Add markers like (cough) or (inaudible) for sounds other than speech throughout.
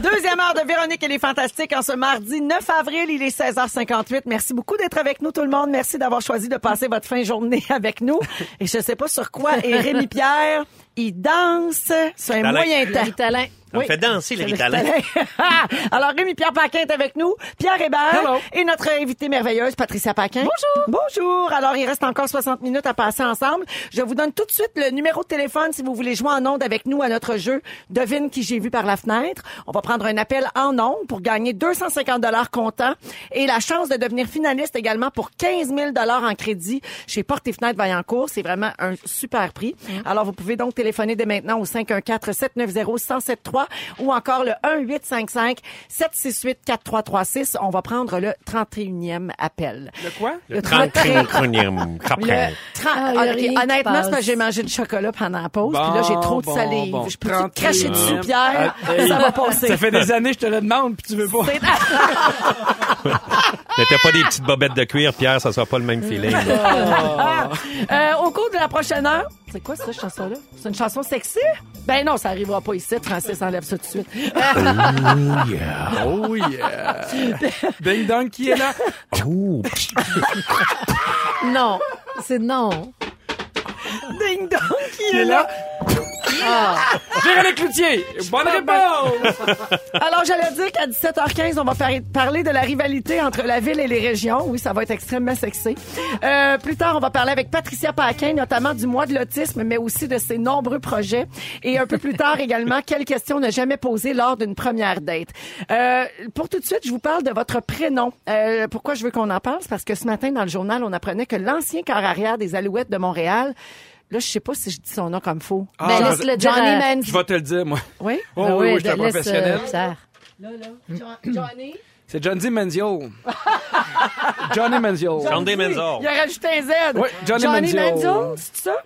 Deuxième heure de Véronique et les Fantastiques en ce mardi 9 avril. Il est 16h58. Merci beaucoup d'être avec nous, tout le monde. Merci d'avoir choisi de passer votre fin de journée (laughs) avec nous. Et je sais pas sur quoi. Et Rémi Pierre, il danse sur un moyen temps. On me fait danser, le C'est Ritalin. (laughs) Alors, Rémi-Pierre Paquin est avec nous, Pierre Hébert Hello. et notre invitée merveilleuse, Patricia Paquin. Bonjour. Bonjour. Alors, il reste encore 60 minutes à passer ensemble. Je vous donne tout de suite le numéro de téléphone si vous voulez jouer en ondes avec nous à notre jeu Devine qui j'ai vu par la fenêtre. On va prendre un appel en ondes pour gagner 250 dollars comptant et la chance de devenir finaliste également pour 15 000 dollars en crédit chez Porte et Fenêtre Vaillancourt. C'est vraiment un super prix. Alors, vous pouvez donc téléphoner dès maintenant au 514-790-1073 ou encore le 1-855-768-4336. On va prendre le 31e appel. Le quoi? Le 31e Le (laughs) après. 30 Ah, Ah, Honnêtement, c'est passe. parce que j'ai mangé du chocolat pendant la pause. Bon, puis là, j'ai trop de bon, salive. bon. Je peux 30e. cracher dessus, Pierre? Ah, ça va passer. Ça fait des années que je te le demande puis tu veux pas. C'est- Mettez pas des petites bobettes de cuir, Pierre, ça sera pas le même feeling. (laughs) Euh, au cours de la prochaine heure, c'est quoi cette chanson-là? C'est une chanson sexy? Ben non, ça arrivera pas ici. Francis enlève ça tout de suite. Oh yeah. Ding Dong qui est là? Oh, Non, c'est non. Ding dong qui est là? Là. Véronique Cloutier. Bonne réponse. Alors, j'allais dire qu'à 17h15, on va par- parler de la rivalité entre la ville et les régions. Oui, ça va être extrêmement sexy. Euh, plus tard, on va parler avec Patricia Paquin, notamment du mois de l'autisme, mais aussi de ses nombreux projets. Et un peu plus tard (laughs) également, quelles questions ne jamais posées lors d'une première date. Euh, pour tout de suite, je vous parle de votre prénom. Euh, pourquoi je veux qu'on en parle? Parce que ce matin, dans le journal, on apprenait que l'ancien quart arrière des Alouettes de Montréal, là, je sais pas si je dis son nom comme faux. Ah, Ben, je laisse vais- le dire. Johnny Manziel. Je vais te le dire, moi. (laughs) Oui? Oh, Ah oui, ouais, oui, je suis un laisse, euh, professionnel. Pierre. Johnny? C'est Johnny Manziel. (laughs) Johnny Manziel. John D. Menzel. Il a rajouté un Z. Oui, Johnny Manziel. c'est ça?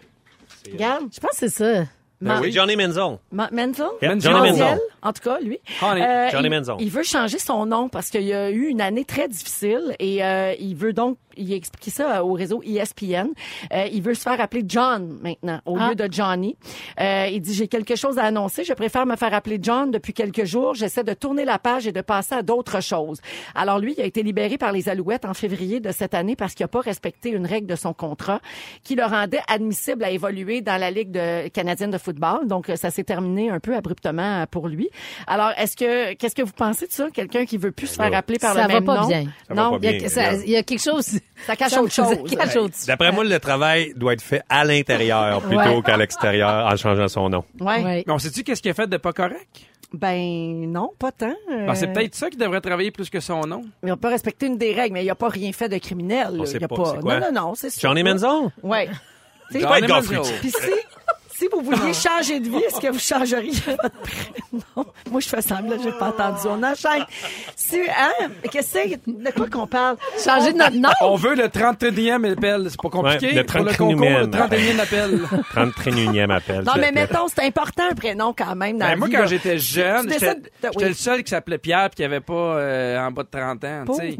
Regarde. Je pense que c'est ça. Ben oui. Johnny Menzel. Ma- Menzel? Yeah, Johnny Menzel. Menzel, En tout cas, lui. Honey. Johnny il, Menzel. il veut changer son nom parce qu'il y a eu une année très difficile et euh, il veut donc, il a expliqué ça au réseau ESPN. Euh, il veut se faire appeler John maintenant au Ah. lieu de Johnny. Euh, il dit j'ai quelque chose à annoncer. Je préfère me faire appeler John depuis quelques jours. J'essaie de tourner la page et de passer à d'autres choses. Alors lui, il a été libéré par les Alouettes en février de cette année parce qu'il n'a pas respecté une règle de son contrat qui le rendait admissible à évoluer dans la Ligue de, canadienne de football. Donc, ça s'est terminé un peu abruptement pour lui. Alors, est-ce que, qu'est-ce que vous pensez de ça? Quelqu'un qui veut plus se faire appeler par Ça le même nom? Ça va non, pas Il y, bien. a, ça- il y a quelque chose. ça cache autre chose. Ça cache autre chose. D'après moi, le travail doit être fait à l'intérieur plutôt Ouais. qu'à l'extérieur en changeant son nom. Ouais. Ouais. Mais on sait-tu qu'est-ce qu'il a fait de pas correct? Ben, non, pas tant. Euh, Ben, c'est peut-être ça qui devrait travailler plus que son nom. Il n'a pas respecté une des règles, mais il n'a pas rien fait de criminel. On là. sait Il a pas, pas. c'est quoi? Non, non, non, c'est ça. Johnny Menzel? Ouais. Tu sais, pas être Johnny Goffrey. Manziel. Puis si, si vous vouliez changer de vie, est-ce que vous changeriez votre prénom? Moi, je fais semblant, j'ai pas entendu. On enchaîne. Si, hein? Qu'est-ce que c'est? De quoi qu'on parle? Changer de notre nom? On veut le 31e appel. C'est pas compliqué. Ouais, le Pour le 31e concours, le 31e appel. 31e appel. Non, mais mettons, c'est important un prénom quand même dans Ben, la moi, vie, quand j'étais jeune, j'étais oui. le seul qui s'appelait Pierre puis qui avait pas euh, en bas de 30 ans. Ben oui.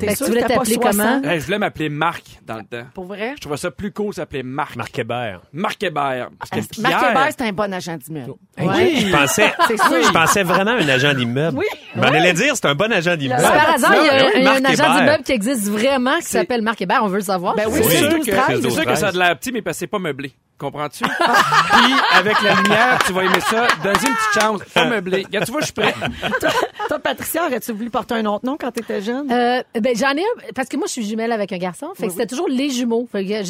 T'es que sûr tu voulais que t'as pas t'appeler 60? comment? Hey, je voulais m'appeler Marc dans le temps. Pour vrai? Je trouvais ça plus cool s'appeler Marc. Marc Hébert. Marc Hébert. Parce que Est-ce- Marc Pierre- Hébert, c'est un bon agent d'immeuble? Ouais. Je pensais, (laughs) C'est sûr. je pensais vraiment à un agent d'immeuble. Oui. Je m'en allais dire, c'est un bon agent d'immeuble. Par hasard, il y a, oui, il y a un Marc agent Hébert. d'immeuble qui existe vraiment qui s'appelle Marc Hébert. On veut le savoir. Ben oui, C'est sûr, 12, que, 13. c'est sûr que ça a de l'air petit, mais parce que c'est pas meublé. Comprends-tu? Puis, avec la lumière, tu vas aimer ça. Donne-y une petite chance. Pas meublé. Regarde, tu vois, je suis prêt. Toi, toi, Patricia, aurais-tu voulu porter un autre nom quand t'étais jeune? Euh, ben j'en ai un parce que moi je suis jumelle avec un garçon, fait que c'était toujours les jumeaux. Fait que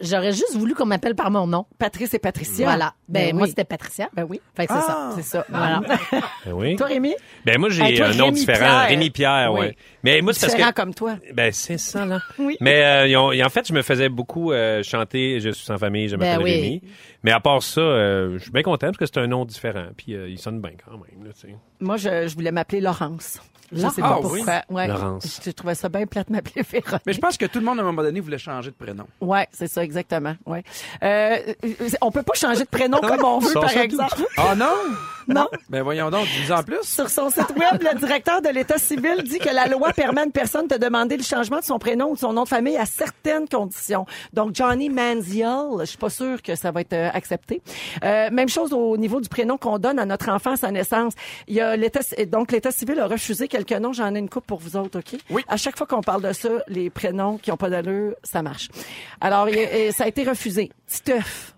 j'aurais juste voulu qu'on m'appelle par mon nom. Patrice et Patricia. Voilà. Ben, Ben moi oui. c'était Patricia. Ben oui. Fait que c'est ça. C'est ça. Voilà. (laughs) Ben oui. Toi, Rémi? Ben moi, j'ai un nom Rémi différent. Pierre. Rémi Pierre, Oui. ouais. Mais moi, c'est parce que... comme toi. Ben, c'est ça, là. Oui. Mais euh, ont- en fait, je me faisais beaucoup euh, chanter Je suis sans famille, je m'appelle Ben oui. Rémi. Mais à part ça, euh, je suis bien content parce que c'est un nom différent. Puis il sonne bien quand même. Là, tu sais. Moi, je, je voulais m'appeler Laurence. Je sais Ah, pas oui? pourquoi. Ouais. Laurence. Je trouvais ça bien plate de m'appeler Véronique. Mais je pense que tout le monde, à un moment donné, voulait changer de prénom. Ouais, c'est ça, exactement. Ouais. Euh, on peut pas changer de prénom comme on veut, par exemple. Ah non? Non. Ben voyons donc, dis en plus. Sur son site web, le directeur de l'État civil dit que la loi permet à une personne de demander le changement de son prénom ou de son nom de famille à certaines conditions. Donc, Johnny Manziel, je suis pas sûre que ça va être euh, accepté. Euh, même chose au niveau du prénom qu'on donne à notre enfant à sa naissance. Il y a l'État, donc l'État civil a refusé quelques noms. J'en ai une coupe pour vous autres, OK? Oui. À chaque fois qu'on parle de ça, les prénoms qui ont pas d'allure, ça marche. Alors, et ça a été refusé. Titeuf.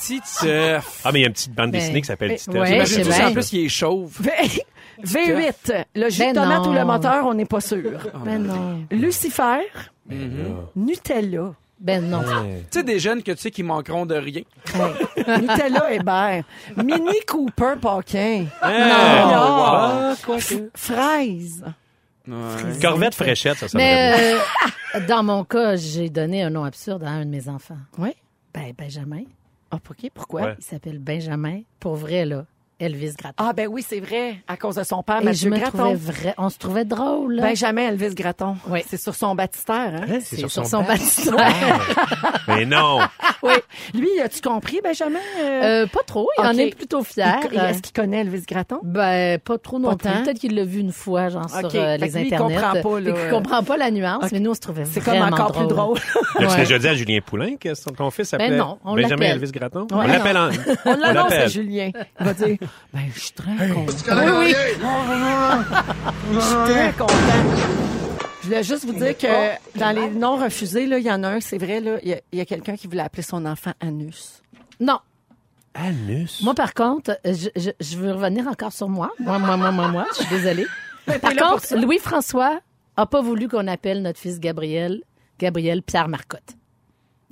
Titeuf. Ah, mais il y a une petite bande Ben, dessinée qui s'appelle Titeuf. ouais, Imagine je sais tout ça, en plus, il est chauve. V- V8. Le jus Ben de tomate ou le moteur, on n'est pas sûr. Ben non. Lucifer. Mm-hmm. Nutella. Ben non. Tu sais, des jeunes que tu sais qui manqueront de rien. (laughs) Nutella Hébert. Mini Cooper Paquin. Ah, Non. quoi que. Fraise. Ouais. Corvette fraîchette, ça, ça Mais euh, (laughs) dans mon cas, j'ai donné un nom absurde à un de mes enfants. Oui. Ben, Benjamin. Ah, OK. Pourquoi? Ouais. Il s'appelle Benjamin. Pour vrai, là. Elvis Gratton. Ah, ben oui, c'est vrai. À cause de son père, Et Mathieu je me trouvais vrai. On se trouvait drôle. Benjamin Elvis Gratton. Oui. C'est sur son baptistère, hein? c'est sur son baptistère. Mais non. (laughs) oui. Lui, as-tu compris, Benjamin? Euh, Euh, pas trop. Il en est plutôt fier. il- Est-ce qu'il connaît Elvis Gratton? Ben, pas trop non Pas plus. Peut-être qu'il l'a vu une fois, genre, sur euh, les lui, il internets. comprend pas, là. Qu'il comprend pas la nuance, mais nous, on se trouvait C'est comme encore plus drôle. As-tu (laughs) Ouais. déjà dit à Julien Poulain que son- ton fils s'appelait Ben non, on Benjamin l'appelle. Elvis Gratton? Ouais, on l'appelle en... On l'annonce à l'appelle. Julien. Il va dire, ben, je suis très content. Oui, oui. Je suis très content. Je voulais juste vous dire que dans les noms refusés, là, il y en a un, c'est vrai, là, il y a, il y a quelqu'un qui voulait appeler son enfant Anus. Non. Anus? Moi, par contre, je, je, je veux revenir encore sur moi. Moi, moi, moi, moi, moi. Je suis désolée. (laughs) Par contre. Louis-François a pas voulu qu'on appelle notre fils Gabriel, Gabriel Pierre Marcotte.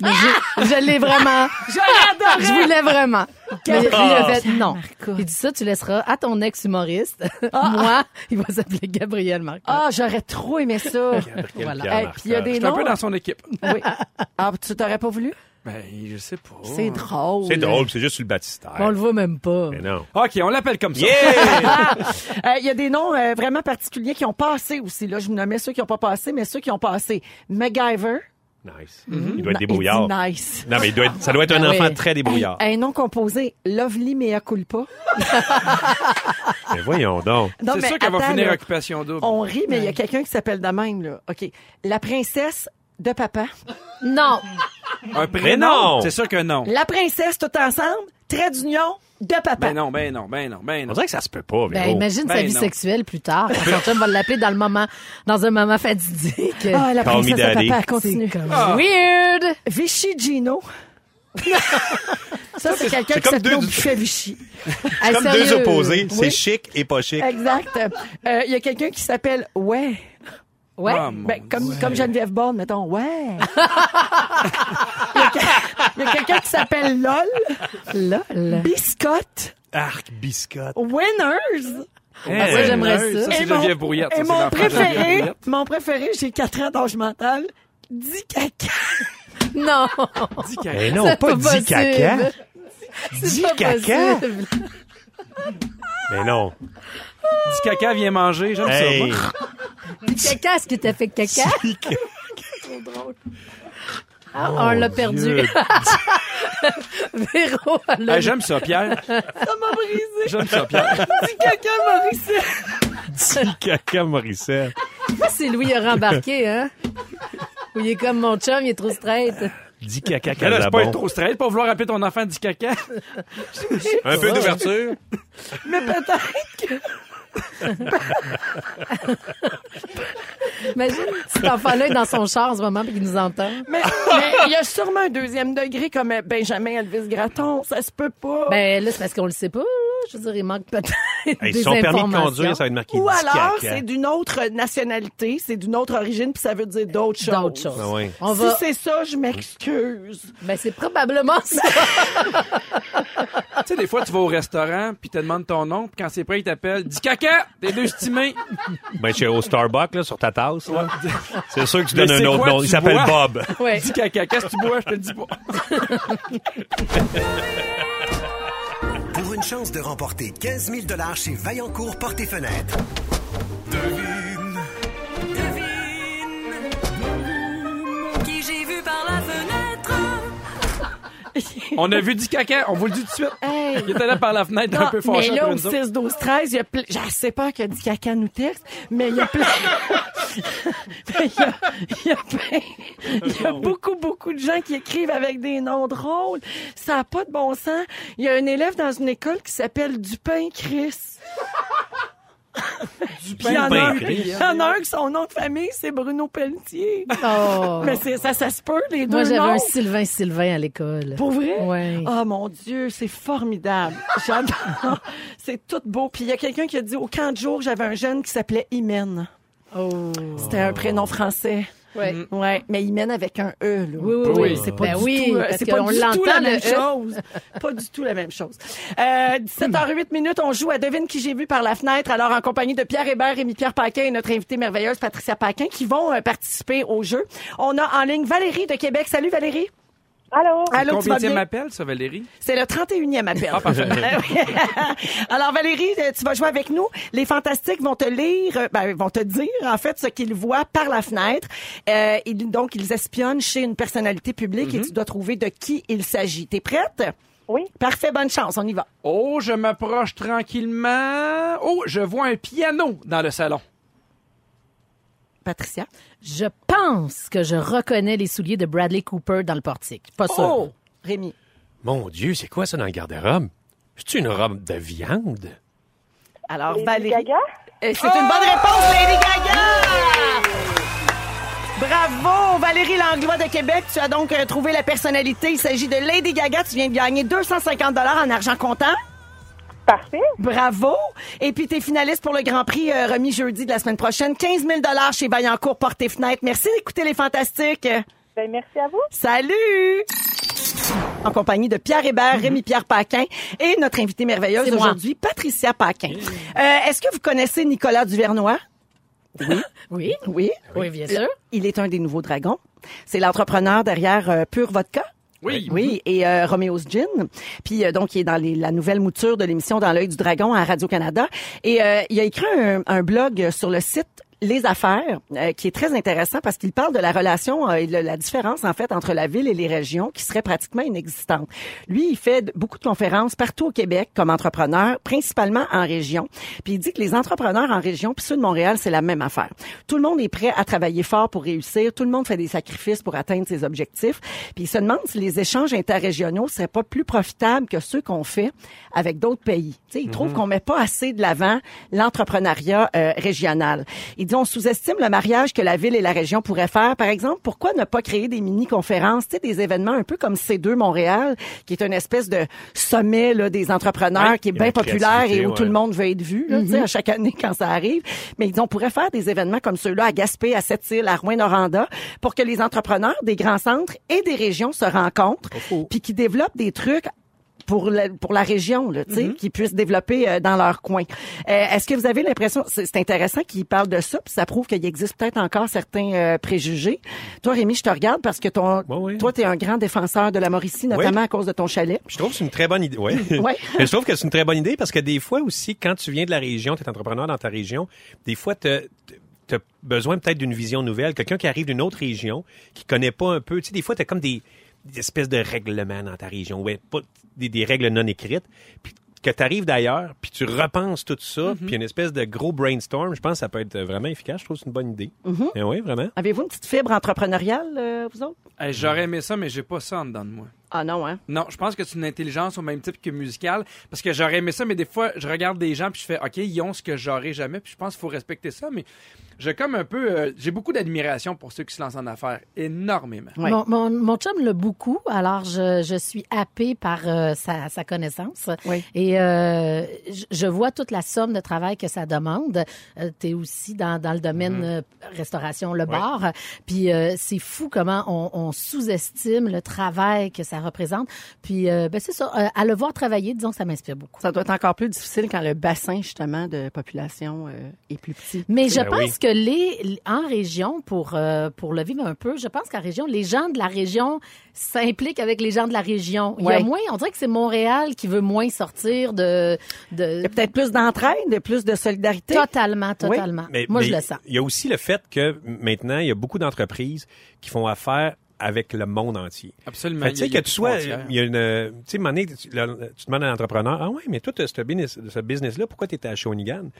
Mais je, je l'ai vraiment. (laughs) Je l'adore! Je voulais vraiment. Mais lui, il a fait non. Marcotte. Il dit ça, tu laisseras à ton ex-humoriste. (laughs) Moi, il va s'appeler Gabriel Marcotte. Ah, j'aurais trop aimé ça. Voilà. Hey, puis il y a des Je suis un noms. peu dans son équipe. Oui. Ah, tu t'aurais pas voulu? Ben, je sais pas. C'est drôle. C'est drôle, c'est juste sur le baptistère. On le voit même pas. Mais non. OK, on l'appelle comme ça. Yeah! (laughs) Euh, Il y a des noms euh, vraiment particuliers qui ont passé aussi. Là, je me nommais ceux qui n'ont pas passé, mais ceux qui ont passé. MacGyver. Nice. Il doit être débrouillard. il dit nice. Non, mais il doit être- ça doit être un Ben enfant oui. très débrouillard. Un nom composé, Lovely Mea Culpa. (laughs) Mais voyons donc. Non, C'est sûr qu'elle va finir là. occupation double. On rit, mais il y a quelqu'un qui s'appelle de même, là. OK. La princesse de papa. Non. Un Mais prénom? non! C'est sûr que non. La princesse tout ensemble, trait d'union de papa. Ben non, ben non, ben non, ben On non. dirait que ça se peut pas, Ben, Véro. imagine sa Ben vie non. sexuelle plus tard. Quand son chum va l'appeler dans le moment, dans un moment fatidique. Ah, la Call princesse de papa, C'est continue. comme Ah. weird. Vichy Gino. ça, c'est quelqu'un c'est qui s'appelle au buffet Vichy. Hey, Comme sérieux. deux opposés. Oui. C'est chic et pas chic. Exact. Euh, Il y a quelqu'un qui s'appelle Ouais. Ouais. Ah, Ben, comme, comme Geneviève Borne, mettons, ouais. (laughs) Il y a, quelqu'un qui s'appelle LOL, Lol. Biscotte, Arc, biscotte. Winners. Ah, ça, j'aimerais Ouais, ça. Ça, c'est Et mon- Geneviève Brouillette. ça, Et c'est mon préféré, mon préféré, j'ai 4 ans d'âge mental, dit caca. Non. Dis qu'elle- Mais non, C'est pas pas dit caca. C'est Dis pas caca. Mais non. Dis caca, viens manger. J'aime Hey. ça. moi. Caca, est-ce que t'as fait caca? Ah, on l'a perdu. (laughs) Véro, Hey, J'aime ça, Pierre. Ça m'a brisé. J'aime ça, Pierre. Dit caca, Maurice. Dis caca, Morissette. C'est Louis a rembarqué, hein? Où il est comme mon chum, il est trop straight. Dis caca, Mais là, c'est pas être trop straight pour vouloir appeler ton enfant dit caca. Un peu d'ouverture. Mais peut-être que (laughs) Imagine, cet enfant-là est dans son char en ce moment puis qu'il nous entend. Mais mais il y a sûrement un deuxième degré comme Benjamin Elvis Gratton. Ça se peut pas. Ben là, c'est parce qu'on le sait pas. Je veux dire, il manque peut-être Hey, des son permis de informations. conduire, ça va être marqué Ou alors, c'est d'une autre nationalité, c'est d'une autre origine, puis ça veut dire d'autres choses. D'autres choses. Ah ouais. On Si va... c'est ça, je m'excuse. Ben, c'est probablement ça. (laughs) Tu sais, des fois, tu vas au restaurant, puis te demandes ton nom, puis quand c'est prêt, il t'appelle. Dis caca! T'es deux estimés. Ben, chez au Starbucks, là, sur ta tasse, là. C'est sûr que tu Mais donnes un autre quoi nom. tu Il s'appelle? Bob. Ouais. Dis caca. Qu'est-ce que tu bois? Je te le dis pas. (laughs) Une chance de remporter 15 000 chez Vaillancourt Porte et Fenêtres. (laughs) On a vu du caca, on vous le dit tout de suite. Hey. Il était là par la fenêtre un Non, peu mais fâché là, après au nous autres. 6, 12, 13, il y a plein... Je sais pas qu'il y a du caca nous texte, mais il y a plein... Mais (laughs) il y a, il y a plein... Il y a beaucoup, beaucoup de gens qui écrivent avec des noms drôles. Ça n'a pas de bon sens. Il y a un élève dans une école qui s'appelle Dupin Chris. Puis il y en a il y en a un que son nom de famille, c'est Bruno Pelletier. Oh. Mais c'est, ça, ça se peut, les deux Moi, j'avais noms. un Sylvain Sylvain à l'école. Pour vrai? Ouais. Oh mon Dieu, c'est formidable. (laughs) J'adore. c'est tout beau. Puis il y a quelqu'un qui a dit au camp de jour, j'avais un jeune qui s'appelait Imen. Oh. C'était un prénom français. Ouais. Ouais, mais Imen avec un E. Là. Oui, oui, oui. C'est pas Ben du oui, tout, euh, c'est pas qu'on du tout l'entend, la même E. chose. (laughs) pas du tout la même chose. Euh, 17h08 minutes, on joue à Devine qui j'ai vu par la fenêtre. Alors, en compagnie de Pierre Hébert, Rémi-Pierre Paquin et notre invitée merveilleuse, Patricia Paquin, qui vont euh, participer au jeu. On a en ligne Valérie de Québec. Salut Valérie. Allô? Allô, tu vas bien? appel, ça, Valérie? C'est le 31e appel. Ah, parfait. (laughs) (laughs) Alors Valérie, euh, tu vas jouer avec nous. Les fantastiques vont te lire, euh, ben, vont te dire en fait ce qu'ils voient par la fenêtre. Euh, ils- donc ils espionnent chez une personnalité publique et tu dois trouver de qui il s'agit. T'es prête? Oui. Parfait, bonne chance, on y va. Oh, je m'approche tranquillement. Oh, je vois un piano dans le salon. Patricia? Je pense que je reconnais les souliers de Bradley Cooper dans le portique. Pas sûr. Oh, Rémi. Mon Dieu, c'est quoi ça dans le garde-robe? C'est une robe de viande? Alors Lady Valérie. Gaga? Euh, C'est une bonne réponse, Lady Gaga! Bravo, Valérie Langlois de Québec. Tu as donc euh, trouvé la personnalité. Il s'agit de Lady Gaga. Tu viens de gagner 250 en argent comptant. Parfait. Bravo. Et puis, t'es finaliste pour le Grand Prix euh, remis jeudi de la semaine prochaine. 15 000 chez Vaillancourt Porte et Fenêtre. Merci d'écouter les Fantastiques. Ben, merci à vous. Salut! En compagnie de Pierre Hébert, Rémi-Pierre Paquin et notre invitée merveilleuse C'est moi. aujourd'hui, Patricia Paquin. Euh, Est-ce que vous connaissez Nicolas Duvernois? Oui. (laughs) Oui. Oui, bien sûr. Il est un des nouveaux dragons. C'est l'entrepreneur derrière euh, Pure Vodka. Oui. Oui, et euh, Romeo's Gin. Puis euh, donc, il est dans les- la nouvelle mouture de l'émission Dans l'œil du dragon à Radio-Canada. Et euh, il a écrit un, un blog sur le site les affaires, euh, qui est très intéressant parce qu'il parle de la relation euh, et de la différence en fait entre la ville et les régions qui serait pratiquement inexistante. Lui, il fait beaucoup de conférences partout au Québec comme entrepreneur, principalement en région. Puis il dit que les entrepreneurs en région puis ceux de Montréal, c'est la même affaire. Tout le monde est prêt à travailler fort pour réussir, tout le monde fait des sacrifices pour atteindre ses objectifs. Puis il se demande si les échanges interrégionaux seraient pas plus profitables que ceux qu'on fait avec d'autres pays. Tu sais, il trouve qu'on met pas assez de l'avant l'entrepreneuriat euh, régional. Il dit on sous-estime le mariage que la ville et la région pourraient faire. Par exemple, pourquoi ne pas créer des mini-conférences, tu sais, des événements un peu comme C2 Montréal, qui est une espèce de sommet là, des entrepreneurs Ouais, qui est il bien la populaire et où ouais. tout le monde veut être vu, là, tu sais, à chaque année quand ça arrive. Mais ils disent, on pourrait faire des événements comme ceux-là à Gaspé, à Sept-Îles, à Rouen-Noranda, pour que les entrepreneurs des grands centres et des régions se rencontrent, puis qui développent des trucs pour la, pour la région, là, tu sais, qui puissent développer euh, dans leur coin. Euh, Est-ce que vous avez l'impression, c'est intéressant qu'ils parlent de ça, puis ça prouve qu'il existe peut-être encore certains euh, préjugés. Toi, Rémi, je te regarde parce que ton, toi, tu es un grand défenseur de la Mauricie, notamment Oui. à cause de ton chalet. Je trouve que c'est une très bonne idée. (laughs) Ouais. (laughs) Ouais. Je trouve que c'est une très bonne idée parce que des fois aussi, quand tu viens de la région, tu es entrepreneur dans ta région, des fois, tu as besoin peut-être d'une vision nouvelle. Quelqu'un qui arrive d'une autre région, qui connaît pas un peu. Tu sais, des fois, tu as comme des, des espèces de règlements dans ta région. Ouais, pas des, des règles non écrites. Puis que tu arrives d'ailleurs, puis tu repenses tout ça, puis une espèce de gros brainstorm, je pense que ça peut être vraiment efficace. Je trouve que c'est une bonne idée. Eh oui, vraiment. Avez-vous une petite fibre entrepreneuriale, euh, vous autres? Hey, J'aurais aimé ça, mais j'ai pas ça en dedans de moi. Ah non, hein? Non, je pense que c'est une intelligence au même type que musicale. Parce que j'aurais aimé ça, mais des fois, je regarde des gens puis je fais, OK, ils ont ce que j'aurais jamais. Puis je pense qu'il faut respecter ça. Mais j'ai comme un peu, euh, j'ai beaucoup d'admiration pour ceux qui se lancent en affaires. Énormément. Mon, mon, mon chum l'a beaucoup, alors je, je suis happée par euh, sa, sa connaissance. Oui. Et euh, je, vois toute la somme de travail que ça demande. Euh, tu es aussi dans, dans le domaine euh, restauration, le bar. Puis euh, c'est fou comment on, on sous-estime le travail que ça représente. Puis euh, ben c'est ça, euh, à le voir travailler, disons que ça m'inspire beaucoup. Ça doit être encore plus difficile quand le bassin, justement, de population euh, est plus petit. Mais je Ben pense oui. que les en région pour euh, pour le vivre un peu, je pense qu'en région, les gens de la région s'impliquent avec les gens de la région. Il y a moins, on dirait que c'est Montréal qui veut moins sortir de Il y a peut-être plus d'entraide, plus de solidarité. totalement totalement. Mais- Moi mais je le sens. Il y a aussi le fait que maintenant, il y a beaucoup d'entreprises qui font affaire avec le monde entier. Absolument. Tu sais que tu sois, il y a une, tu sais, donné, tu, demandes à l'entrepreneur, ah ouais, mais toi, ce business, ce business-là, pourquoi tu es à Shawinigan?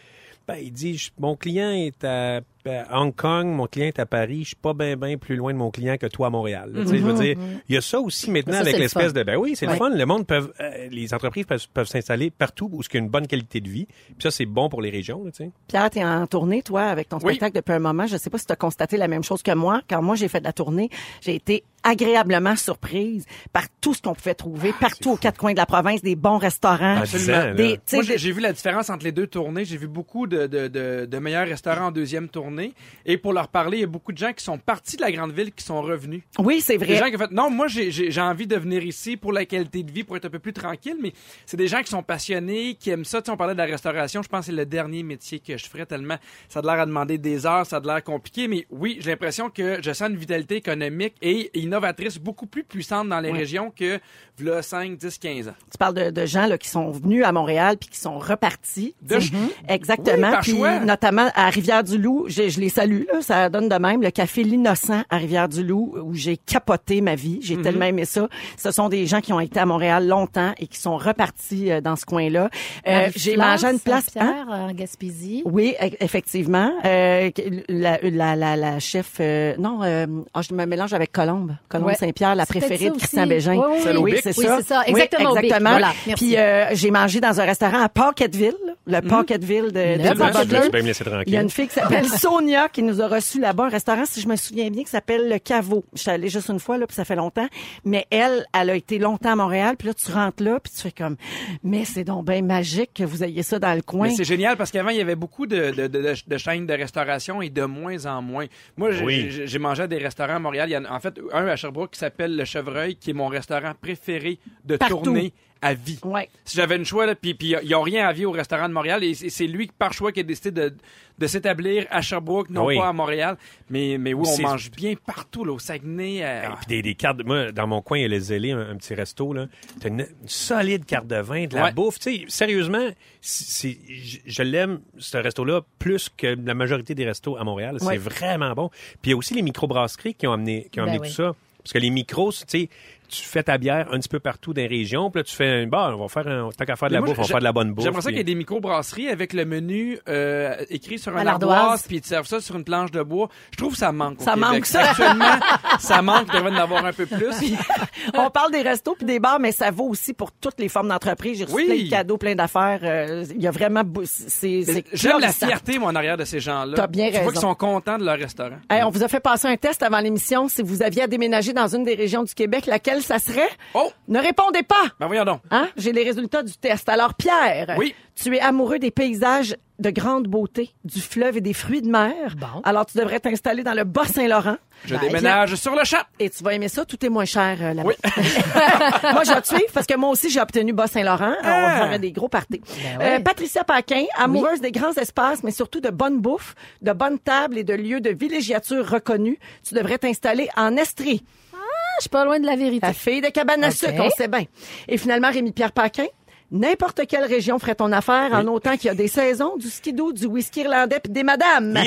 Ben, il dit, mon client est à, à Hong Kong, mon client est à Paris, je suis pas bien, bien plus loin de mon client que toi à Montréal. je veux dire, il y a ça aussi maintenant Ça, avec le l'espèce de, ben oui, c'est Ouais. le fun. Le monde peut, les entreprises peuvent, peuvent s'installer partout où il y a une bonne qualité de vie. Puis ça, c'est bon pour les régions, là, tu sais. Pierre, tu es en tournée, toi, avec ton Oui. spectacle depuis un moment. Je sais pas si tu as constaté la même chose que moi. Quand moi, j'ai fait de la tournée, j'ai été agréablement surprise par tout ce qu'on pouvait trouver partout aux quatre coins de la province, des bons restaurants. Ah, des, sais, Moi, j'ai vu la différence entre les deux tournées. J'ai vu beaucoup de, de, de, de meilleurs restaurants en deuxième tournée. Et pour leur parler, il y a beaucoup de gens qui sont partis de la grande ville qui sont revenus. oui, c'est Des vrai. gens qui ont fait, non, moi, j'ai- envie de venir ici pour la qualité de vie, pour être un peu plus tranquille, mais c'est des gens qui sont passionnés, qui aiment ça. Tu sais, on parlait de la restauration. Je pense que c'est le dernier métier que je ferais tellement ça a l'air à demander des heures, ça a l'air compliqué, mais oui, j'ai l'impression que je sens une vitalité économique et innovatrice beaucoup plus puissante dans les régions que, v'là 5, 10, 15 ans. Tu parles de, de gens là, qui sont venus à Montréal puis qui sont repartis. De- Exactement. Oui, par Puis choix. notamment à Rivière-du-Loup, je, je les salue, là, ça donne de même. Le café L'Innocent à Rivière-du-Loup, où j'ai capoté ma vie. J'ai tellement aimé ça. Ce sont des gens qui ont été à Montréal longtemps et qui sont repartis euh, dans ce coin-là. Euh, j'ai mangé à une place... hein? Saint-Pierre, en Gaspésie. Oui, e- effectivement. Euh, la, la, la, la chef... euh, non, euh, ah, je me mélange avec Colombe. Colombe Ouais. Saint-Pierre, la préférée de Christian. Bégin. Oui, oui, c'est Oui, ça. c'est ça. Oui, Exactement, exactement. Voilà. Puis euh, j'ai mangé dans un restaurant à Pocketville, le Pocketville de, Le de peux me laisser Il y a une fille qui s'appelle (laughs) Sonia qui nous a reçu là-bas, un restaurant, si je me souviens bien, qui s'appelle Le Caveau. Je suis allée juste une fois, là, puis ça fait longtemps. Mais elle, elle a été longtemps à Montréal, puis là, tu rentres là, puis tu fais comme, mais c'est donc bien magique que vous ayez ça dans le coin. Mais c'est génial parce qu'avant, il y avait beaucoup de, de, de, de- de chaînes de restauration et de moins en moins. Moi, j'ai- Oui. j'ai j'ai mangé à des restaurants à Montréal. Il y en a en fait un à Sherbrooke qui s'appelle Le Chevreuil, qui est mon restaurant préféré de Partout. tournée à vie. Ouais. Si j'avais une choix, là, puis puis ils n'ont rien à vie au restaurant de Montréal, et c'est lui, par choix, qui a décidé de, de s'établir à Sherbrooke, non oui. pas à Montréal. Mais, mais oui, on mange bien partout, là, au Saguenay. à- Et puis des, des cartes. Moi, dans mon coin, il y a les zélés, un, un petit resto, là. T'as une, une solide carte de vin, de la Ouais. bouffe. Sérieusement, je, je l'aime, ce resto-là, plus que la majorité des restos à Montréal. Ouais. C'est vraiment bon. Puis il y a aussi les microbrasseries qui ont amené, qui ont Ben amené oui. tout ça. Parce que les micros, tu sais, tu fais ta bière un petit peu partout dans les régions, puis là, tu fais un bar, on va faire un, tant qu'à faire de la moi, bouffe, on va j'ai- faire de la bonne bouffe. J'aimerais ça puis- qu'il y ait des microbrasseries avec le menu euh, écrit sur un ardoise, puis ils te servent ça sur une planche de bois. Je trouve que ça manque. au Ça Québec. manque, ça. Actuellement, ça manque. Il devrait en avoir un peu plus. On parle des restos puis des bars, mais ça vaut aussi pour toutes les formes d'entreprise. J'ai reçu Oui. plein de cadeaux, plein d'affaires. Euh, Il y a vraiment... C'est, J'aime la fierté, moi, en arrière de ces gens-là. T'as bien Tu vois raison. qu'ils sont contents de leur restaurant. Hey, on vous a fait passer un test avant l'émission. Si vous aviez à déménager dans une des régions du Québec, laquelle ça serait? Oh! Ne répondez pas! Ben voyons donc. Hein? J'ai les résultats du test. Alors, Pierre, Oui. tu es amoureux des paysages de grande beauté, du fleuve et des fruits de mer. Bon. Alors, tu devrais t'installer dans le Bas-Saint-Laurent. Je Ben, déménage sur le champ. Et tu vas aimer ça, tout est moins cher euh, là-bas. Oui. (laughs) moi, je vais te suivre parce que moi aussi, j'ai obtenu Bas-Saint-Laurent. On Ah. ferait des gros parties. Ben ouais. Euh, Patricia Paquin, amoureuse des grands espaces, mais surtout de bonne bouffe, de bonnes tables et de lieux de villégiature reconnus. Tu devrais t'installer en Estrie. Je suis pas loin de la vérité. La fille de cabane à sucre, on sait bien. Et finalement, Rémi-Pierre Paquin, n'importe quelle région ferait ton affaire en autant qu'il y a des saisons, du skidoo, du whisky irlandais puis des madames. Mais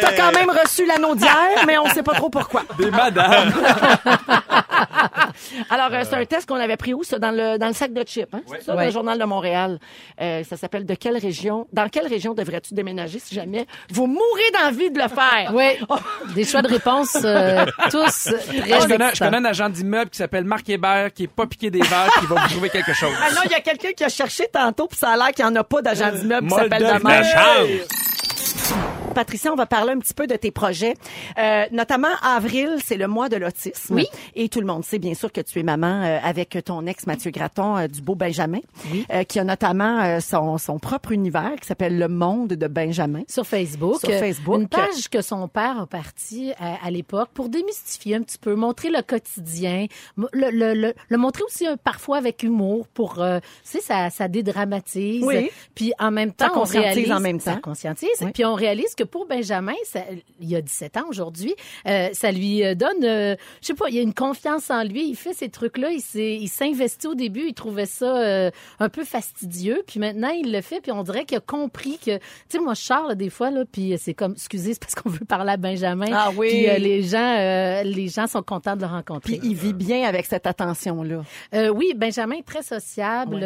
t'as quand même reçu l'anneau d'hier, mais on sait pas trop pourquoi. Des madames. (laughs) (laughs) Alors, euh, c'est un test qu'on avait pris où, ça? Dans le, dans le sac de chips, hein? C'est ça, dans Ouais. le Journal de Montréal. Euh, ça s'appelle De quelle région, dans quelle région devrais-tu déménager si jamais vous mourrez d'envie de le faire? Oui. (laughs) Des choix de réponse euh, (laughs) tous très Ah, je, connais, je connais un agent d'immeuble qui s'appelle Marc Hébert, qui est pas piqué des verres, qui va vous trouver quelque chose. Ah non, il y a quelqu'un qui a cherché tantôt, puis ça a l'air qu'il n'y en a pas d'agent d'immeuble qui s'appelle le de même. Patricia, on va parler un petit peu de tes projets. Euh, notamment, avril, c'est le mois de l'autisme. Oui. Et tout le monde sait bien sûr que tu es maman euh, avec ton ex Mathieu Graton euh, du beau Benjamin, euh, qui a notamment euh, son, son propre univers qui s'appelle Le Monde de Benjamin. Sur Facebook. Sur Facebook. Une page que son père a partie à, à l'époque pour démystifier un petit peu, montrer le quotidien, le, le, le, le montrer aussi euh, parfois avec humour pour, euh, tu sais, ça, ça dédramatise. Oui. Puis en même temps, Ça on réalise, en même Ça temps. conscientise. Oui. Puis on réalise que pour Benjamin, ça, il a 17 ans aujourd'hui, euh, ça lui euh, donne, euh, je sais pas, il y a une confiance en lui. Il fait ces trucs-là. Il s'investit au début. Il trouvait ça euh, un peu fastidieux. Puis maintenant, il le fait. Puis on dirait qu'il a compris que, tu sais, moi, je là, des fois là, puis c'est comme, excusez, c'est parce qu'on veut parler à Benjamin. Ah oui. Puis les gens, les gens sont contents de le rencontrer. Puis il vit bien avec cette attention-là. Oui, Benjamin est très sociable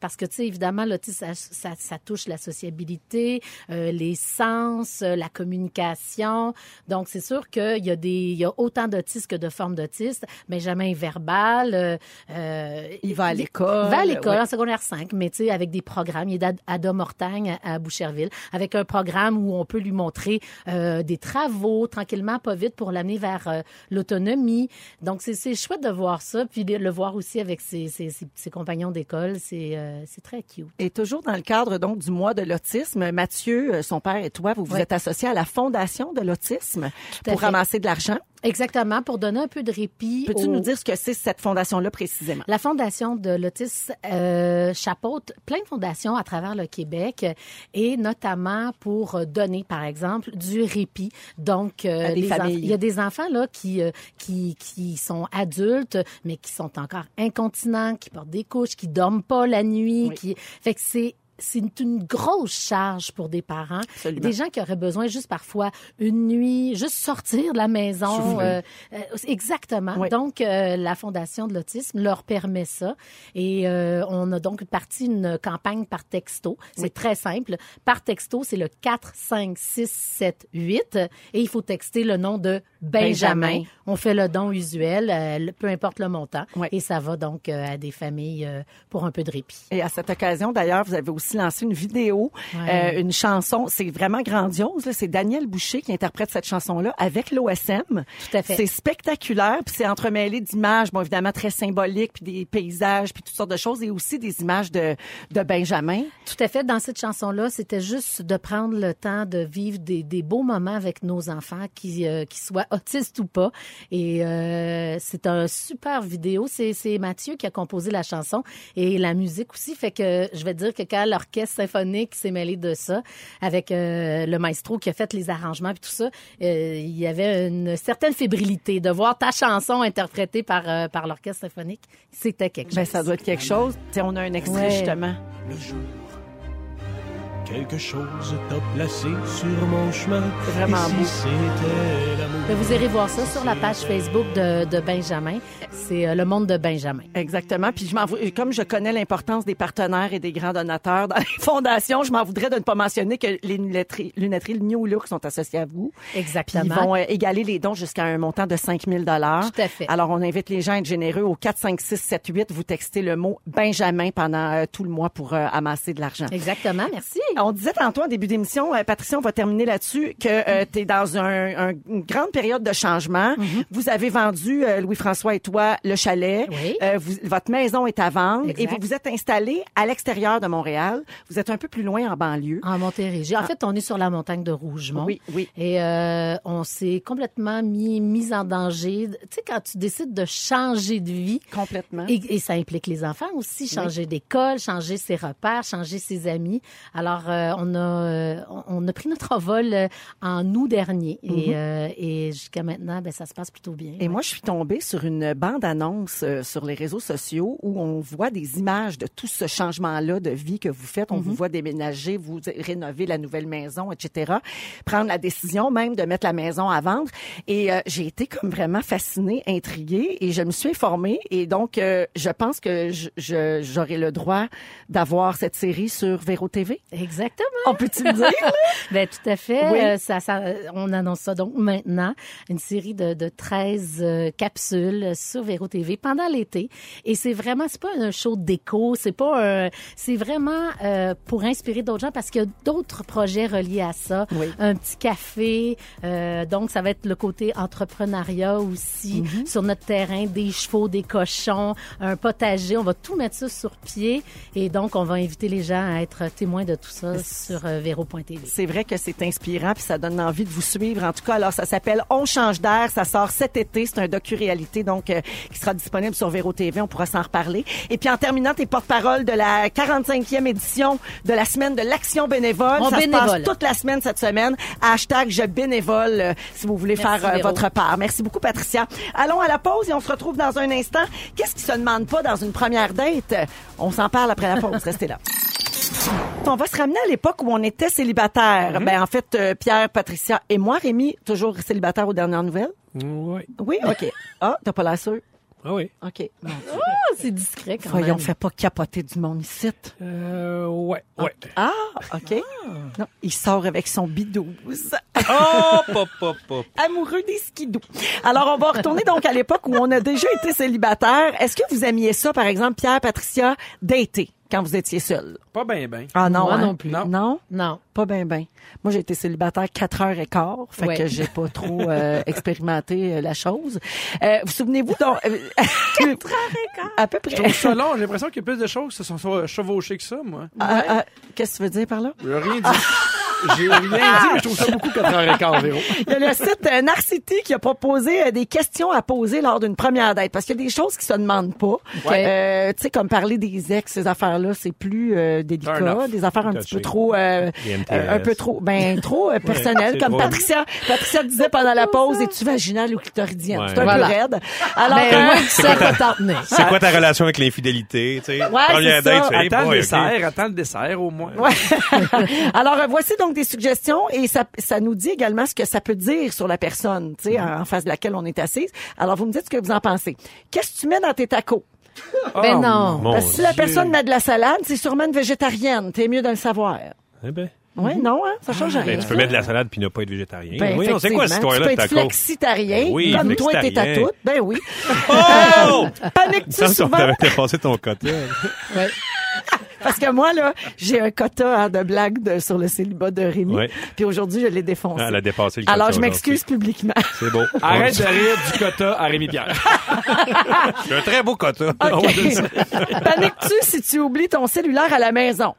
parce que tu sais évidemment l'autisme ça, ça, ça touche la sociabilité, les sens, euh, la communication. Donc c'est sûr qu'il y a des il y a autant d'autistes que de formes d'autistes. Benjamin est verbal, euh, euh, Il va à l'école. il va à l'école ouais. en secondaire 5, mais tu sais avec des programmes, il est d'Ad- Ada Mortagne à à Boucherville avec un programme où on peut lui montrer euh, des travaux tranquillement pas vite pour l'amener vers euh, l'autonomie. Donc c'est c'est chouette de voir ça puis de le voir aussi avec ses, ses, ses, ses compagnons d'école, c'est euh, c'est très cute. Et toujours dans le cadre donc du mois de l'autisme, Mathieu, son père et toi, vous vous Ouais. Êtes associés à la Fondation de l'autisme pour fait. ramasser de l'argent. Exactement pour donner un peu de répit. Peux-tu aux- nous dire ce que c'est cette fondation-là précisément? La Fondation de l'autisme euh, chapeaute plein de fondations à travers le Québec et notamment pour euh, donner, par exemple, du répit. Donc, euh, les familles. il y a des enfants là qui, euh, qui qui sont adultes mais qui sont encore incontinents, qui portent des couches, qui dorment pas la nuit, Oui. qui fait que c'est c'est une, grosse charge pour des parents. Absolument. Des gens qui auraient besoin juste parfois une nuit, juste sortir de la maison. Euh, euh, exactement. Oui. Donc, euh, la Fondation de l'autisme leur permet ça. Et on a donc parti une campagne par texto. C'est très simple. Par texto, c'est le 4, 5, 6, 7, 8. Et il faut texter le nom de Benjamin. Benjamin. On fait le don usuel, peu importe le montant. Oui. Et ça va donc à des familles pour un peu de répit. Et à cette occasion, d'ailleurs, vous avez aussi lancé une vidéo, Ouais. euh, une chanson. C'est vraiment grandiose. C'est Daniel Boucher qui interprète cette chanson-là avec l'OSM. Tout à fait. C'est spectaculaire, puis c'est entremêlé d'images, bon évidemment très symboliques, puis des paysages, puis toutes sortes de choses, et aussi des images de, de Benjamin. Tout à fait. Dans cette chanson-là, c'était juste de prendre le temps de vivre des, des beaux moments avec nos enfants, qui, euh, qui soient autistes ou pas. Et euh, c'est un super vidéo. C'est, c'est Mathieu qui a composé la chanson et la musique aussi. Fait que je vais dire que quand l'orchestre symphonique s'est mêlé de ça, avec euh, le maestro qui a fait les arrangements et tout ça, euh, il y avait une certaine fébrilité de voir ta chanson interprétée par, euh, par l'orchestre symphonique. C'était quelque chose. Ben, ça doit être quelque chose. Tu sais, on a un extrait Ouais. justement. le jour. Quelque chose t'a placé sur mon chemin. C'est vraiment Et si beau. c'était l'amour. Ben, vous irez voir ça sur la page Facebook de, de Benjamin. C'est euh, le monde de Benjamin. Exactement. Puis je m'en vou- comme je connais l'importance des partenaires et des grands donateurs dans (laughs) les fondations, je m'en voudrais de ne pas mentionner que les lunetteries, lunetteries New Look sont associées à vous. Puis Exactement. ils vont euh, égaler les dons jusqu'à un montant de 5 000 dollars. Tout à fait. Alors on invite les gens à être généreux au 4 5 6 7 8. Vous textez le mot Benjamin pendant euh, tout le mois pour euh, amasser de l'argent. Exactement, merci. On disait tantôt en début d'émission, euh, Patricia, on va terminer là-dessus, que tu es dans un, un- une grande période de changement. Vous avez vendu, euh, Louis-François et toi, le chalet. Oui. Euh, vous- votre maison est à vendre Exact. et vous vous êtes installé à l'extérieur de Montréal. Vous êtes un peu plus loin en banlieue. En Montérégie. En fait, on est sur la montagne de Rougemont. Oui, oui. Et euh, on s'est complètement mis, mis en danger. Tu sais, quand tu décides de changer de vie, Complètement. Et, et ça implique les enfants aussi, changer d'école, changer ses repères, changer ses amis. Alors, euh, on a euh, on- a pris notre envol euh, en août dernier et, euh, et jusqu'à maintenant, ben, ça se passe plutôt bien. Et moi, je suis tombée sur une bande-annonce sur les réseaux sociaux où on voit des images de tout ce changement-là de vie que vous faites. On vous voit déménager, vous rénover la nouvelle maison, etc. Prendre la décision même de mettre la maison à vendre. Et euh, j'ai été comme vraiment fascinée, intriguée et je me suis informée. Et donc, je pense que j'aurai le droit d'avoir cette série sur Véro TV. Exactement. On peut-tu le dire? (laughs) Ben, tout à fait. Oui. Euh, ça, ça, on annonce ça donc maintenant. Une série de, de 13 euh, capsules sur Véro TV pendant l'été. Et c'est vraiment, c'est pas un show déco, c'est pas un, c'est vraiment euh, pour inspirer d'autres gens parce qu'il y a d'autres projets reliés à ça. Oui. Un petit café. euh, donc, ça va être le côté entrepreneuriat aussi. Mm-hmm. Sur notre terrain, des chevaux, des cochons, un potager. On va tout mettre ça sur pied. Et donc, on va inviter les gens à être témoins de tout ça. Ça sur euh, véro.tv. C'est vrai que c'est inspirant puis ça donne envie de vous suivre. En tout cas, alors ça s'appelle On change d'air. Ça sort cet été. C'est un docu-réalité donc euh, qui sera disponible sur Véro TV. On pourra s'en reparler. Et puis en terminant, tes porte-parole de la 45e édition de la semaine de l'action bénévole. On ça se bénévole. passe toute la semaine cette semaine. Hashtag je bénévole euh, si vous voulez Merci, faire euh, votre part. Merci beaucoup, Patricia. Allons à la pause et on se retrouve dans un instant. Qu'est-ce qui se demande pas dans une première date? On s'en parle après la pause. Restez là. (laughs) On va se ramener à l'époque où on était célibataire. Mhm. Ben en fait, euh, Pierre, Patricia et moi, Rémi, toujours célibataire aux dernières nouvelles. Oui. Oui, ok. (laughs) Ah, t'as pas l'air sûr? Ah oui. Ok. Ah, c'est discret quand Voyons, même. fais pas capoter du monde ici. Euh, ouais. Ouais. Ah, ok. Non, il sort avec son bidouze. Oh, pop, pop, pop. (laughs) amoureux des skidoo. Alors, on va retourner donc à l'époque où on a déjà été célibataire. Est-ce que vous aimiez ça, par exemple, Pierre, Patricia, dater? Quand vous étiez seul? Pas bien, bien. Ah non, Moi hein? non plus. Non. Non? Non. Pas bien, bien. Moi, j'ai été célibataire quatre heures et quart, fait Ouais. que j'ai pas trop euh, (laughs) expérimenté euh, la chose. Euh, vous souvenez-vous donc... euh, (laughs) quatre heures et quart? À peu Je près. trouve ça long. J'ai l'impression qu'il y a plus de choses qui se sont so- chevauchées que ça, moi. Ah, ah, Qu'est-ce que tu veux dire par là? J'ai rien dit. (laughs) J'ai rien dit, mais je trouve ça beaucoup 4h15, Véro. Il y a le site euh, Narcity qui a proposé euh, des questions à poser lors d'une première date. Parce qu'il y a des choses qui se demandent pas. Euh, tu sais, comme parler des ex, ces affaires-là, c'est plus euh, délicat. Des affaires un petit peu trop... euh, un peu trop... Ben, (laughs) trop euh, personnelles. comme. Patricia, Patricia disait pendant la pause, es-tu vaginale ou clitoridienne? Ouais. C'est un Voilà. peu raide. Alors, Ben, euh, moi, tu sais à quoi t'en. C'est quoi ta relation avec l'infidélité, tu sais? Ouais, Première c'est ça. date, tu fais, hey Attends boy, le dessert, attends le dessert, au moins. Ouais. (laughs) Alors, euh, voici donc des suggestions et ça, ça nous dit également ce que ça peut dire sur la personne, tu sais, en, en face de laquelle on est assise. Alors, vous me dites ce que vous en pensez. Qu'est-ce que tu mets dans tes tacos? Ben non. Mon Parce que si la personne met de la salade, c'est sûrement une végétarienne. T'es mieux de le savoir. Eh ben, Oui, non, hein? Ça change rien. ben, tu peux mettre de la salade puis ne pas être végétarien. Ben, oui, non, c'est quoi cette histoire-là Tu peux être flexitarien, Ben oui, comme toi, t'es à tout. Ben oui. Oh! (laughs) Qu'on souvent? t'avait dépassé ton quota. (laughs) Ouais. Parce que moi, là, j'ai un quota hein, de blagues de- sur le célibat de Rémi. Ouais. Puis aujourd'hui, je l'ai défoncé. Ah, elle a dépassé le quota Alors, je m'excuse publiquement. C'est beau. (laughs) Arrête de rire du quota à Rémi Pierre. J'ai (laughs) un très beau quota. On va OK. dire ça. Paniques-tu si tu oublies ton cellulaire à la maison?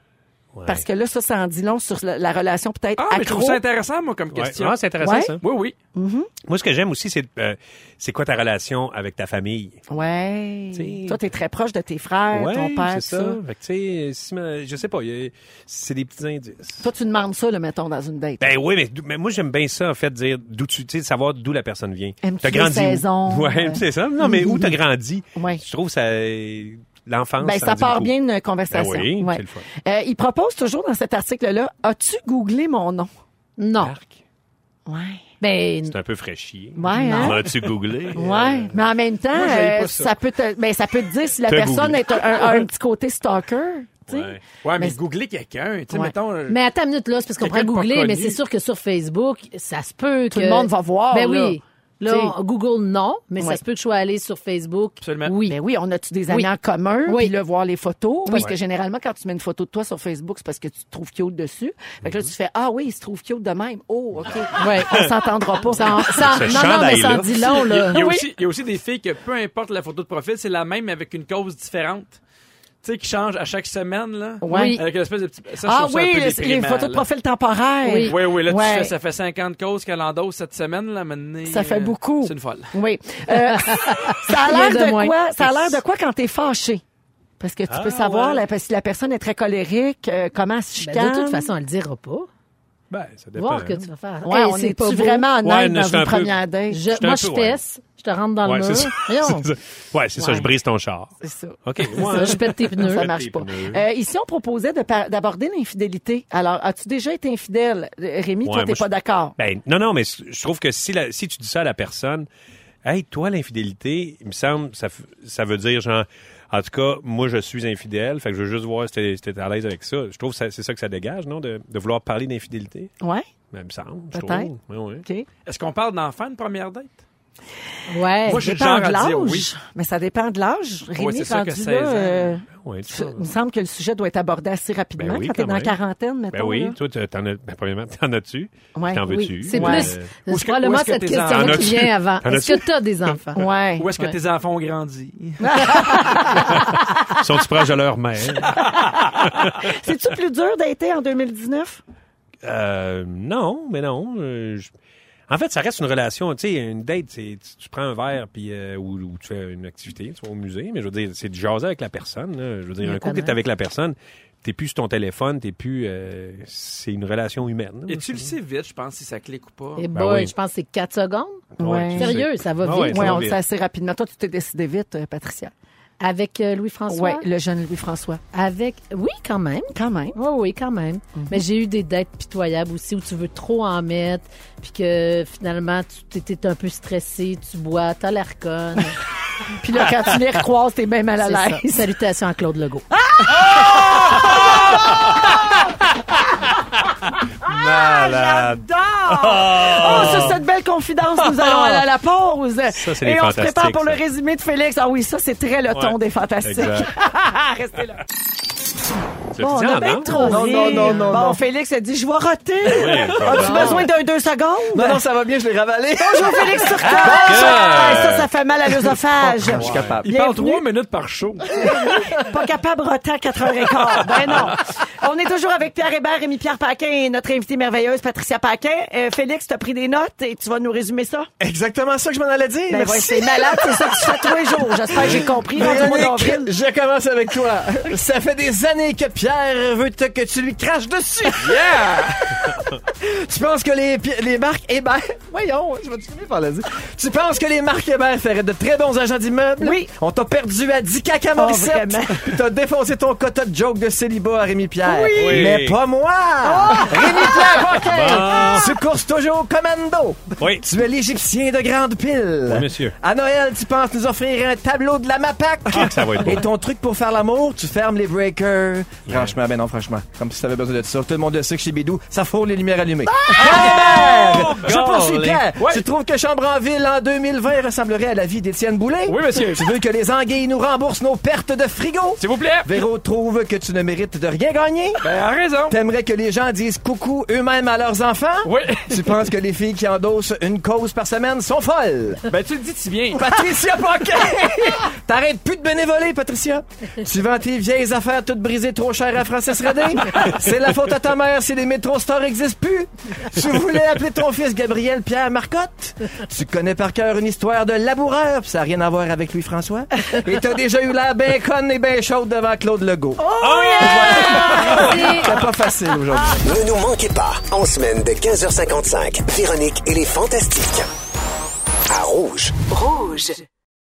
Ouais. Parce que là, ça, ça en dit long sur la, la relation peut-être Ah, mais je trouve ça intéressant, moi, comme Ouais. question. Ah, c'est intéressant, Ouais. ça. Oui, oui. Moi, ce que j'aime aussi, c'est euh, c'est quoi ta relation avec ta famille? Ouais. T'sais- Toi, t'es très proche de tes frères, ouais, ton père, c'est ça. ça. Fait que, tu sais, si ma- je sais pas, il y a- c'est des petits indices. Toi, tu demandes ça, le mettons, dans une date. Ben oui, mais, d'où- mais moi j'aime bien ça en fait dire d'où tu tu sais savoir d'où la personne vient. Aimes-tu T'as les grandi où? saisons? Ouais, Euh. (laughs) c'est ça. Non, mais où t'as grandi? Ouais. Je trouve ça l'enfance. Ben, ça part beaucoup. bien d'une conversation. Ben oui, Ouais. c'est le fun. Euh, il propose toujours dans cet article-là, as-tu googlé mon nom? Non. Arc. Ouais. Ben, C'est un peu fraîchier. Ouais, hein? As-tu googlé? Ouais, mais en même temps, Moi, euh, ça. ça. peut te, ben, ça peut te dire si la personne est un, un- a un petit côté stalker. tu sais. Ouais. Ouais, mais, Mais- googler quelqu'un, tu sais, Ouais. mettons. euh, mais attends une minute, là, c'est parce qu'on pourrait googler, mais c'est sûr que sur Facebook, ça se peut que... Tout le monde va voir, Ben là. oui. Là, on Google, non, mais Ouais. ça se peut que je sois allé sur Facebook. Absolument. Oui. Ben oui, on a-tu des amis Oui. en commun? Oui. Puis là, voir les photos? Parce que généralement, quand tu mets une photo de toi sur Facebook, c'est parce que tu te trouves cute dessus. Fait que là, tu fais, ah oui, il se trouve cute de même. Oh, OK. (laughs) Ouais. On s'entendra pas. Ça, ça- Ce non, non, mais ça en chandail-là. dit long, Il y, a, là. il y a Oui. aussi, il y a aussi des filles que peu importe la photo de profil, c'est la même mais avec une cause différente. Tu sais, qui change à chaque semaine, là. Ouais. Avec une espèce de petit. Ça, Ah oui, peu les photos de profil temporaires. Oui. Oui, oui, là, Ouais. tu fais, ça fait 50 causes qu'elle endosse cette semaine, là, maintenant. Ça fait euh, beaucoup. C'est une folle. Oui. Euh, (laughs) ça a l'air de quoi? Ça a l'air de quoi quand t'es fâché? Parce que tu Ah, peux savoir ouais. la- si la personne est très colérique, euh, comment elle se Ben, chicane. de toute façon, elle le dira pas. Ben, ça dépend. Voir que tu vas faire. Ouais, Hey, on pas beau. vraiment honnête Ouais, dans une première date? Je- moi, peu, je ouais. fesse, je te rentre dans Ouais, le mur. (laughs) C'est ça. Ouais, c'est ça, je brise ton char. C'est ça. OK. Ça, je pète tes (laughs) pneus. Ça marche pas. Euh, ici, on proposait d'aborder l'infidélité. Alors, as-tu déjà été infidèle? Rémi, toi, t'es pas je- d'accord. Ben, non, non, mais je trouve que si, la- si tu dis ça à la personne, hey, toi, l'infidélité, il me semble, ça, ça veut dire, genre, en tout cas, moi, je suis infidèle, fait que je veux juste voir si t'es si t'es à l'aise avec ça. Je trouve que c'est ça que ça dégage, non, de, de vouloir parler d'infidélité? Ouais? Ben, il me semble. Peut-être. trouve. Ouais, ouais. OK. Est-ce qu'on parle d'enfant de première date? Ouais. Moi, je suis dépend de l'âge. oui. Mais ça dépend de l'âge. Rémi, c'est rendu que 16 là, ans. euh, tu il me semble que le sujet doit être abordé assez rapidement Ben oui, quand t'es quand dans la quarantaine, mettons. Ben oui, là. toi, t'en as, ben, premièrement, t'en as-tu? Ouais. T'en Oui. veux-tu? C'est Ouais. plus, Euh, c'est que- probablement est-ce que cette tes question enfants- qui vient avant. Est-ce que tu as des enfants? Ouais. Où est-ce que ouais. tes enfants ont grandi? (laughs) Sont-ils proches de leur mère? (laughs) C'est-tu plus dur d'être en 2019? Euh, non, mais non. euh, je- En fait, ça reste une relation. Tu sais, une date, c'est tu, tu prends un verre puis euh, ou, ou tu fais une activité, tu vas au musée. Mais je veux dire, c'est de jaser avec la personne. là. Je veux dire, un coup que t'es avec la personne, t'es plus sur ton téléphone, t'es plus. euh, c'est une relation humaine. là. Et tu le sais vite, je pense, si ça clique ou pas. Et Ben boy, oui. je pense que c'est 4 secondes. Ouais. Sérieux, ça va Ah vite. ouais, ça va on vite. sait assez rapidement. Toi, tu t'es décidé vite, euh, Patricia. Avec euh, Louis-François? Oui, le jeune Louis-François. Avec... Oui, quand même. Quand même. Oui, oui, quand même. Mais j'ai eu des dates pitoyables aussi où tu veux trop en mettre, puis que finalement, tu t'étais un peu stressé, tu bois, t'as l'air conne. (laughs) Puis là, quand tu les recroises, t'es bien mal à l'aise. Salutations à Claude Legault. (laughs) Malade. Oh, sur cette belle confidence, nous allons aller à la pause. Ça, c'est Et les on se prépare pour le résumé de Félix. Ah oui, ça, c'est très le ton Ouais. des fantastiques. Exact. (laughs) Restez là. Bon, on a bien danse? trop Non, non, non, non, Bon, non. Félix a dit, je vais roter. Oui, As-tu besoin d'un deux secondes? Non, non, ça va bien, je l'ai ravalé. Bonjour, Félix Turcotte. Ah! Ça, ça fait mal à l'œsophage. Je suis capable. Il parle trois minutes par show. Pas capable de roter à 4h15. Ben non. On est toujours avec Pierre Hébert, Rémi-Pierre Paquin et notre invitée merveilleuse, Patricia Paquin. Euh, Félix, t'as pris des notes et tu vas nous résumer ça? Exactement ça que je m'en allais dire. Ben ouais, c'est malade, c'est ça que tu fais tous les jours. J'espère que j'ai compris. Véronique, je commence avec toi. Ça fait des années que Pierre veut te- que tu lui craches dessus. (laughs) Yeah! (laughs) tu penses que les, les marques Hébert... Voyons, je vais te finir par le dire. Tu penses que les marques Hébert feraient de très bons agents d'immeubles? Oui. On t'a perdu à 10 caca Morissette. (laughs) Puis t'as défoncé ton quota de joke de célibat à Rémi Pierre. Oui. Mais pas moi! Rémi Pierre Paquin! Tu courses toujours au commando. Oui. Tu es l'Égyptien de grande pile. Oui, monsieur. À Noël, tu penses nous offrir un tableau de la MAPAC. Ah, que ça va être beau. Et ton truc pour faire l'amour, tu fermes les breakers. Franchement, ben non, franchement. Comme si t'avais besoin de ça. Tout le monde le sait que chez Bidou, ça fourre les lumières allumées. Pierre! Je Golly. poursuis, Pierre. Ouais. Tu trouves que Chambre en ville en 2020 ressemblerait à la vie d'Étienne Boulay? Oui, monsieur. Tu veux que les anguilles nous remboursent nos pertes de frigo? S'il vous plaît. Véro trouve que tu ne mérites de rien gagner? Ben, a raison. T'aimerais que les gens disent coucou eux-mêmes à leurs enfants? Oui. Tu penses que les filles qui endossent une cause par semaine sont folles? Ben, tu le dis si bien. Patricia (laughs) Paquin! T'arrêtes plus de bénévoler, Patricia. Tu vends tes vieilles affaires toutes brisées trop chères à Francis Redé. (laughs) C'est la faute à ta mère si les métro stores n'existent plus. Tu voulais appeler ton fils Gabriel Pierre Marcotte. Tu connais par cœur une histoire de laboureur, pis ça n'a rien à voir avec Louis-François. Et t'as déjà eu l'air bien conne et bien chaude devant Claude Legault. Oh, C'est pas facile aujourd'hui. Ne nous manquez pas, en semaine de 15h55, Véronique et les Fantastiques. À Rouge. Rouge.